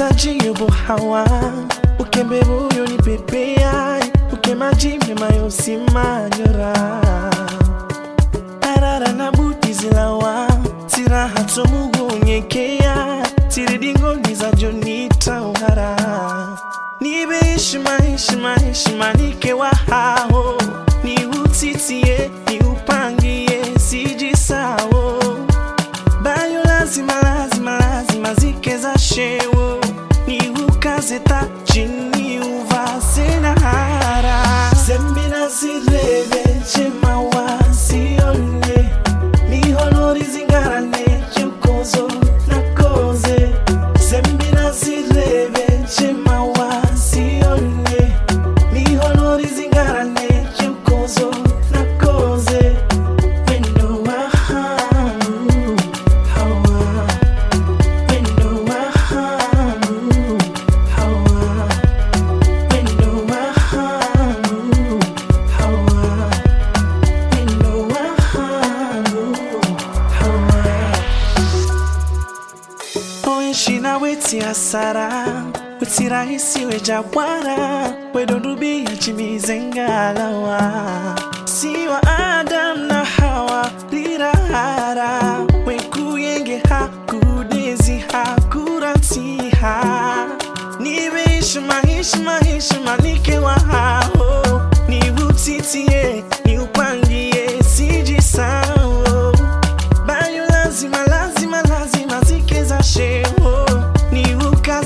majibu hawa. Ukembe buyo ni pepea ukemaji majime mayosimanyora arara na buti zilawa. Siraha tomugunyekea tiridingoni za jonita uhara nibe heshima heshima heshima nike wa ni utitie ni upangie sijisawo bayo lazima lazima lazima zike shewo più casetta, de un vasena. koishi na wetin asara wetin rahisi wejawara wedondubia chimizengalawa si wa adam na hawa ha. wekuyenge hakudezi hakuratiha nimeishimahishima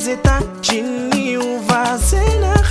zeta chini uvasena